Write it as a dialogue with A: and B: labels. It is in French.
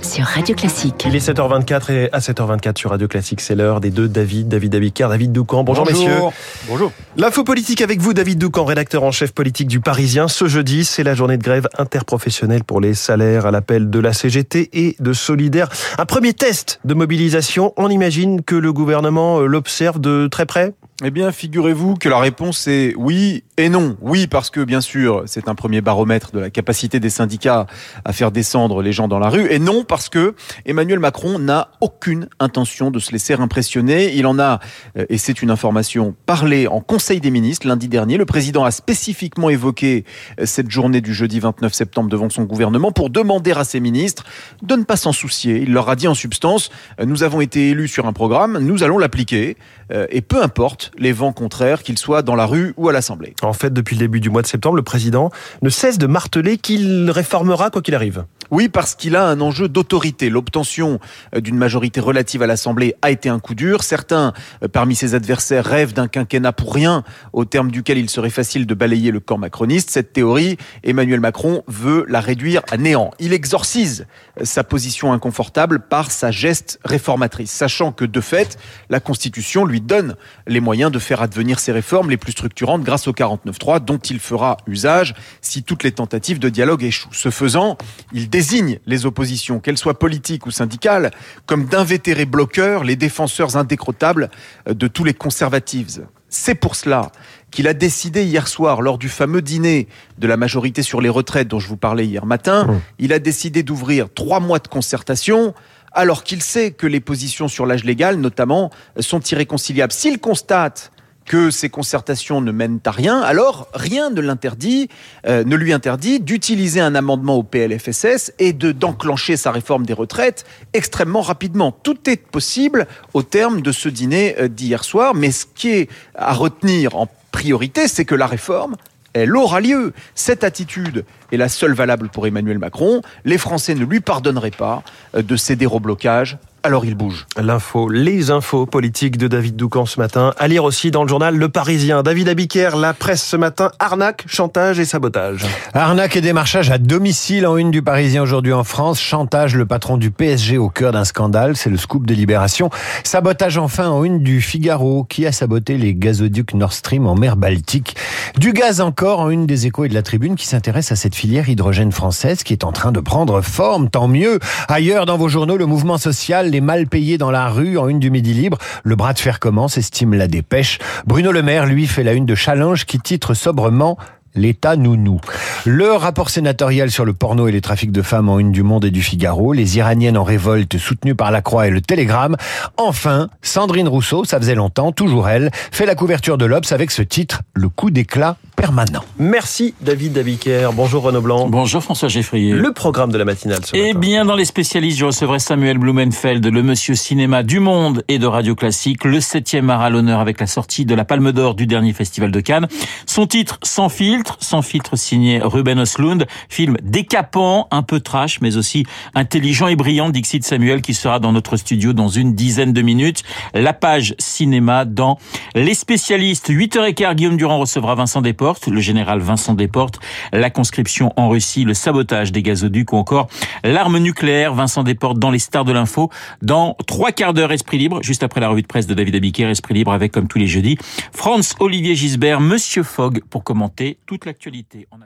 A: sur Radio Classique.
B: Il est 7h24 et à 7h24 sur Radio Classique, c'est l'heure des deux David, David Abiker, David Doucan. Bonjour, messieurs.
C: Bonjour.
B: L'info politique avec vous, David Doucan, rédacteur en chef politique du Parisien. Ce jeudi, c'est la journée de grève interprofessionnelle pour les salaires à l'appel de la CGT et de Solidaire. Un premier test de mobilisation. On imagine que le gouvernement l'observe de très près?
C: Eh bien, figurez-vous que la réponse est oui et non. Oui, parce que bien sûr, c'est un premier baromètre de la capacité des syndicats à faire descendre les gens dans la rue. Et non, parce que Emmanuel Macron n'a aucune intention de se laisser impressionner. Il en a, euh, et c'est une information, parlé en Conseil des ministres lundi dernier. Le président a spécifiquement évoqué euh, cette journée du jeudi 29 septembre devant son gouvernement pour demander à ses ministres de ne pas s'en soucier. Il leur a dit en substance, euh, nous avons été élus sur un programme, nous allons l'appliquer. Et peu importe les vents contraires, qu'ils soient dans la rue ou à l'Assemblée.
B: En fait, depuis le début du mois de septembre, le président ne cesse de marteler qu'il réformera quoi qu'il arrive.
C: Oui, parce qu'il a un enjeu d'autorité. L'obtention euh, d'une majorité relative à l'Assemblée a été un coup dur. Certains, euh, parmi ses adversaires, rêvent d'un quinquennat pour rien, au terme duquel il serait facile de balayer le camp macroniste. Cette théorie, Emmanuel Macron veut la réduire à néant. Il exorcise euh, sa position inconfortable par sa geste réformatrice, sachant que, de fait, la Constitution lui donne les moyens de faire advenir ses réformes les plus structurantes grâce au 49.3, dont il fera usage si toutes les tentatives de dialogue échouent. Ce faisant, il désigne les oppositions, qu'elles soient politiques ou syndicales, comme d'invétérés bloqueurs, les défenseurs indécrottables de tous les conservatifs. C'est pour cela qu'il a décidé hier soir, lors du fameux dîner de la majorité sur les retraites dont je vous parlais hier matin, mmh. il a décidé d'ouvrir trois mois de concertation alors qu'il sait que les positions sur l'âge légal, notamment, sont irréconciliables. S'il constate que ces concertations ne mènent à rien, alors rien ne euh, lui interdit d'utiliser un amendement au PLFSS et de d'enclencher sa réforme des retraites extrêmement rapidement. Tout est possible au terme de ce dîner euh, d'hier soir, mais ce qui est à retenir en priorité, c'est que la réforme elle aura lieu. Cette attitude est la seule valable pour Emmanuel Macron. Les Français ne lui pardonneraient pas euh, de céder au blocage alors il bouge.
B: L'info, les infos politiques de David Doucan ce matin. À lire aussi dans le journal Le Parisien. David Abiker, la presse ce matin, arnaque, chantage et sabotage.
D: Arnaque et démarchage à domicile en une du Parisien aujourd'hui en France. Chantage, le patron du PSG au cœur d'un scandale. C'est le scoop de Libération. Sabotage enfin en une du Figaro qui a saboté les gazoducs Nord Stream en mer Baltique. Du gaz encore en une des échos et de la tribune qui s'intéresse à cette filière hydrogène française qui est en train de prendre forme. Tant mieux. Ailleurs dans vos journaux, le mouvement social les mal payés dans la rue en une du Midi Libre. Le bras de fer commence, estime la dépêche. Bruno Le Maire, lui, fait la une de Challenge qui titre sobrement l'État nounou. Le rapport sénatorial sur le porno et les trafics de femmes en une du Monde et du Figaro, les Iraniennes en révolte soutenues par la Croix et le Télégramme. Enfin, Sandrine Rousseau, ça faisait longtemps, toujours elle, fait la couverture de l'Obs avec ce titre, Le coup d'éclat permanent.
B: Merci David Daviker. Bonjour Renaud Blanc.
E: Bonjour François Geffrier.
B: Le programme de la matinale ce
E: Eh bien, dans les spécialistes, je recevrai Samuel Blumenfeld, le monsieur cinéma du monde et de Radio Classique, le septième art à l'honneur avec la sortie de la Palme d'Or du dernier festival de Cannes. Son titre, Sans filtre, sans filtre signé Ruben Oslund, film décapant, un peu trash, mais aussi intelligent et brillant, Dixit Samuel, qui sera dans notre studio dans une dizaine de minutes. La page cinéma dans les spécialistes. 8h15, Guillaume Durand recevra Vincent Desportes le général Vincent Desportes, la conscription en Russie, le sabotage des gazoducs ou encore l'arme nucléaire. Vincent Desportes dans les stars de l'info. Dans trois quarts d'heure, Esprit Libre, juste après la revue de presse de David Abiker, Esprit Libre avec, comme tous les jeudis, Franz Olivier Gisbert, Monsieur Fogg pour commenter toute l'actualité. En